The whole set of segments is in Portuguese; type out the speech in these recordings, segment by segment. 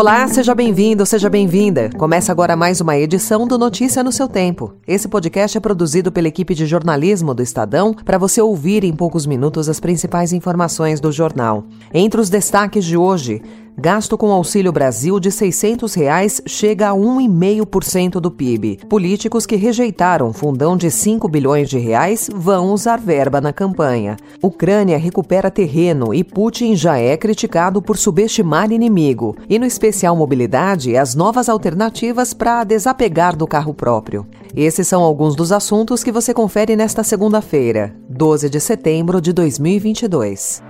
Olá, seja bem-vindo, seja bem-vinda. Começa agora mais uma edição do Notícia no seu Tempo. Esse podcast é produzido pela equipe de jornalismo do Estadão para você ouvir em poucos minutos as principais informações do jornal. Entre os destaques de hoje, Gasto com Auxílio Brasil de 600 reais chega a 1,5% do PIB. Políticos que rejeitaram fundão de 5 bilhões de reais vão usar verba na campanha. Ucrânia recupera terreno e Putin já é criticado por subestimar inimigo. E no especial mobilidade, as novas alternativas para desapegar do carro próprio. Esses são alguns dos assuntos que você confere nesta segunda-feira, 12 de setembro de 2022.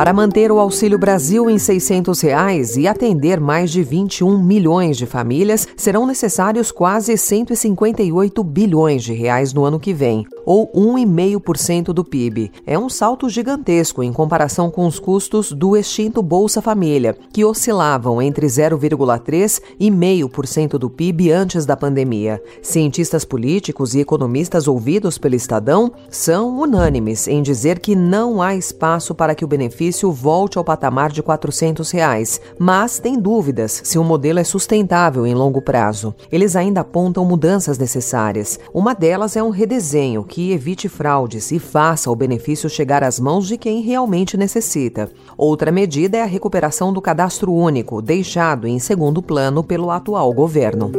Para manter o Auxílio Brasil em 600 reais e atender mais de 21 milhões de famílias, serão necessários quase 158 bilhões de reais no ano que vem, ou 1,5% do PIB. É um salto gigantesco em comparação com os custos do extinto Bolsa Família, que oscilavam entre 0,3% e 0,5% do PIB antes da pandemia. Cientistas políticos e economistas ouvidos pelo Estadão são unânimes em dizer que não há espaço para que o benefício benefício volte ao patamar de 400 reais, mas tem dúvidas se o modelo é sustentável em longo prazo. Eles ainda apontam mudanças necessárias. Uma delas é um redesenho que evite fraudes e faça o benefício chegar às mãos de quem realmente necessita. Outra medida é a recuperação do cadastro único, deixado em segundo plano pelo atual governo.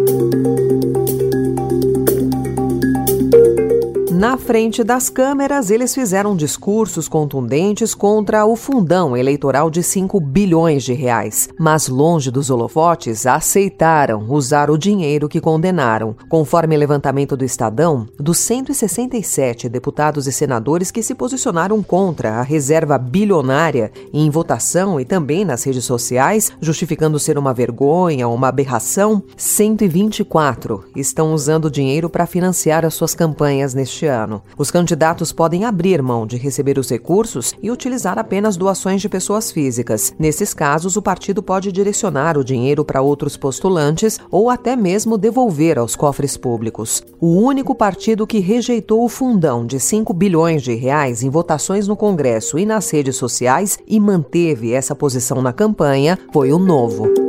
Na frente das câmeras, eles fizeram discursos contundentes contra o fundão eleitoral de 5 bilhões de reais, mas longe dos holofotes, aceitaram usar o dinheiro que condenaram. Conforme levantamento do Estadão, dos 167 deputados e senadores que se posicionaram contra a reserva bilionária em votação e também nas redes sociais, justificando ser uma vergonha, uma aberração, 124 estão usando dinheiro para financiar as suas campanhas neste ano. Os candidatos podem abrir mão de receber os recursos e utilizar apenas doações de pessoas físicas. Nesses casos, o partido pode direcionar o dinheiro para outros postulantes ou até mesmo devolver aos cofres públicos. O único partido que rejeitou o fundão de 5 bilhões de reais em votações no Congresso e nas redes sociais e manteve essa posição na campanha foi o Novo.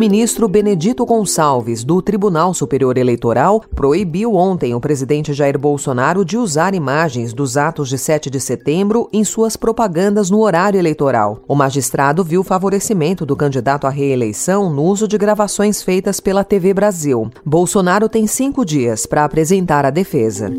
Ministro Benedito Gonçalves, do Tribunal Superior Eleitoral, proibiu ontem o presidente Jair Bolsonaro de usar imagens dos atos de 7 de setembro em suas propagandas no horário eleitoral. O magistrado viu favorecimento do candidato à reeleição no uso de gravações feitas pela TV Brasil. Bolsonaro tem cinco dias para apresentar a defesa.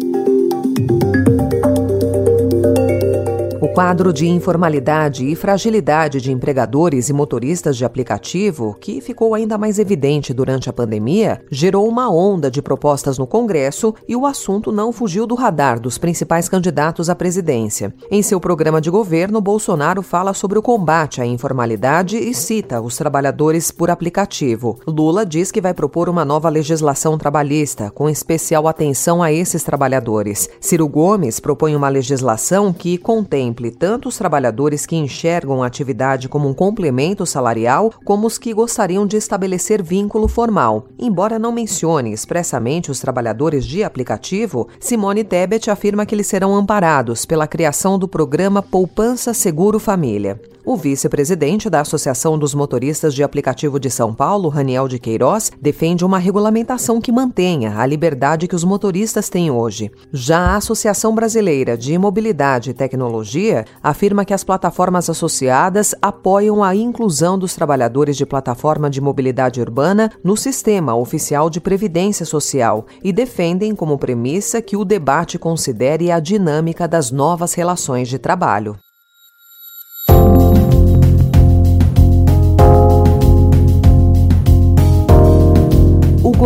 Quadro de informalidade e fragilidade de empregadores e motoristas de aplicativo, que ficou ainda mais evidente durante a pandemia, gerou uma onda de propostas no Congresso e o assunto não fugiu do radar dos principais candidatos à presidência. Em seu programa de governo, Bolsonaro fala sobre o combate à informalidade e cita os trabalhadores por aplicativo. Lula diz que vai propor uma nova legislação trabalhista, com especial atenção a esses trabalhadores. Ciro Gomes propõe uma legislação que contemple contemple tanto os trabalhadores que enxergam a atividade como um complemento salarial, como os que gostariam de estabelecer vínculo formal. Embora não mencione expressamente os trabalhadores de aplicativo, Simone Tebet afirma que eles serão amparados pela criação do programa Poupança Seguro Família. O vice-presidente da Associação dos Motoristas de Aplicativo de São Paulo, Raniel de Queiroz, defende uma regulamentação que mantenha a liberdade que os motoristas têm hoje. Já a Associação Brasileira de Mobilidade e Tecnologia afirma que as plataformas associadas apoiam a inclusão dos trabalhadores de plataforma de mobilidade urbana no sistema oficial de previdência social e defendem como premissa que o debate considere a dinâmica das novas relações de trabalho.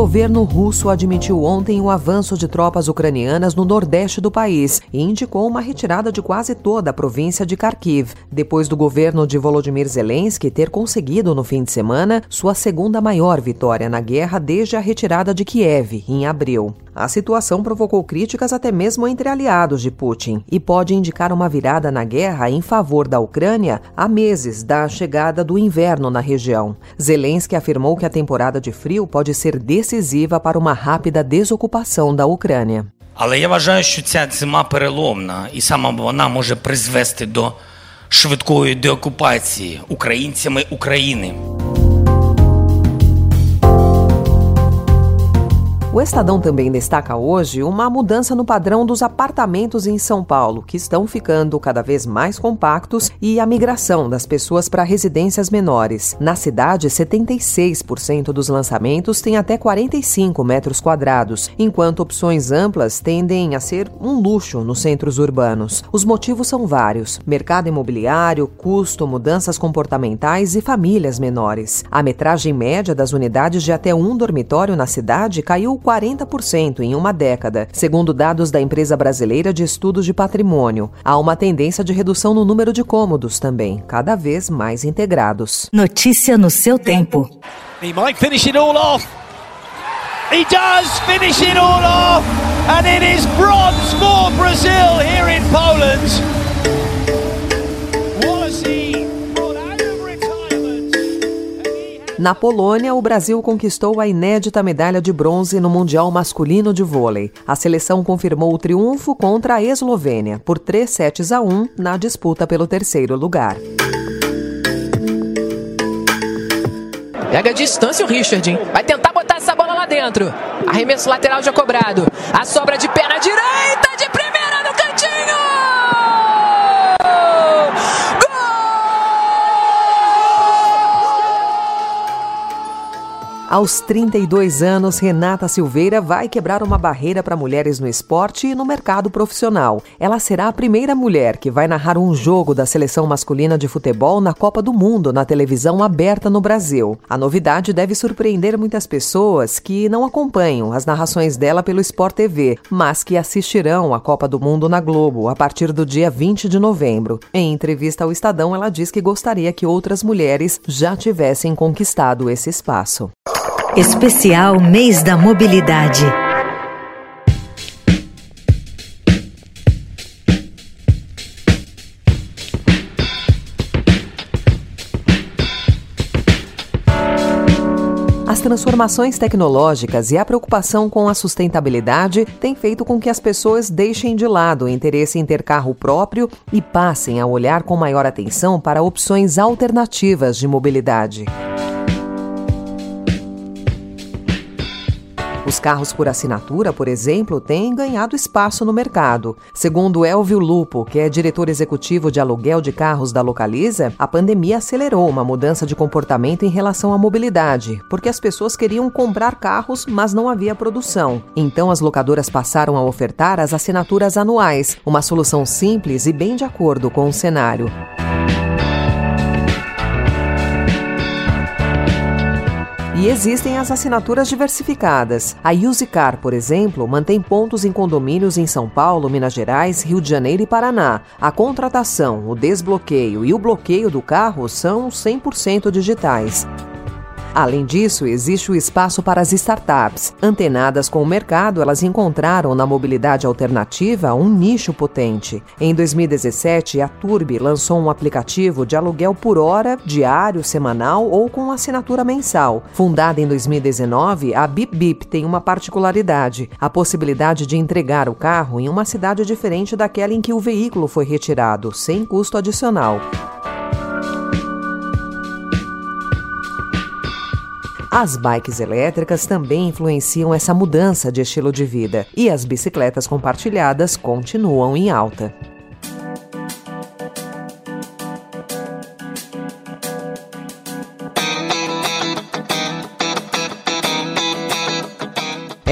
Governo russo admitiu ontem o avanço de tropas ucranianas no nordeste do país e indicou uma retirada de quase toda a província de Kharkiv, depois do governo de Volodymyr Zelensky ter conseguido no fim de semana sua segunda maior vitória na guerra desde a retirada de Kiev, em abril. A situação provocou críticas até mesmo entre aliados de Putin e pode indicar uma virada na guerra em favor da Ucrânia há meses da chegada do inverno na região. Zelensky afirmou que a temporada de frio pode ser decisiva para uma rápida desocupação da Ucrânia. Але я вважаю, що ця зима переломна, і саме вона може призвести до швидкої деокупації українцями України. O Estadão também destaca hoje uma mudança no padrão dos apartamentos em São Paulo, que estão ficando cada vez mais compactos, e a migração das pessoas para residências menores. Na cidade, 76% dos lançamentos têm até 45 metros quadrados, enquanto opções amplas tendem a ser um luxo nos centros urbanos. Os motivos são vários: mercado imobiliário, custo, mudanças comportamentais e famílias menores. A metragem média das unidades de até um dormitório na cidade caiu 40% em uma década, segundo dados da empresa brasileira de estudos de patrimônio. Há uma tendência de redução no número de cômodos também, cada vez mais integrados. Notícia no seu tempo. He might finish it all off. He does finish it all off, and it is bronze for Brazil here in Poland. Na Polônia, o Brasil conquistou a inédita medalha de bronze no Mundial Masculino de Vôlei. A seleção confirmou o triunfo contra a Eslovênia por 3 sets a 1 na disputa pelo terceiro lugar. Pega a distância o Richard, hein? Vai tentar botar essa bola lá dentro. Arremesso lateral já cobrado. A sobra de perna direita Aos 32 anos, Renata Silveira vai quebrar uma barreira para mulheres no esporte e no mercado profissional. Ela será a primeira mulher que vai narrar um jogo da seleção masculina de futebol na Copa do Mundo na televisão aberta no Brasil. A novidade deve surpreender muitas pessoas que não acompanham as narrações dela pelo Sport TV, mas que assistirão à Copa do Mundo na Globo a partir do dia 20 de novembro. Em entrevista ao Estadão, ela diz que gostaria que outras mulheres já tivessem conquistado esse espaço. Especial Mês da Mobilidade. As transformações tecnológicas e a preocupação com a sustentabilidade têm feito com que as pessoas deixem de lado o interesse em ter carro próprio e passem a olhar com maior atenção para opções alternativas de mobilidade. Os carros por assinatura, por exemplo, têm ganhado espaço no mercado. Segundo Elvio Lupo, que é diretor executivo de aluguel de carros da Localiza, a pandemia acelerou uma mudança de comportamento em relação à mobilidade, porque as pessoas queriam comprar carros, mas não havia produção. Então as locadoras passaram a ofertar as assinaturas anuais, uma solução simples e bem de acordo com o cenário. E existem as assinaturas diversificadas. A Usicar, por exemplo, mantém pontos em condomínios em São Paulo, Minas Gerais, Rio de Janeiro e Paraná. A contratação, o desbloqueio e o bloqueio do carro são 100% digitais. Além disso, existe o espaço para as startups. Antenadas com o mercado, elas encontraram na mobilidade alternativa um nicho potente. Em 2017, a Turbi lançou um aplicativo de aluguel por hora, diário, semanal ou com assinatura mensal. Fundada em 2019, a Bip Bip tem uma particularidade: a possibilidade de entregar o carro em uma cidade diferente daquela em que o veículo foi retirado, sem custo adicional. As bikes elétricas também influenciam essa mudança de estilo de vida e as bicicletas compartilhadas continuam em alta.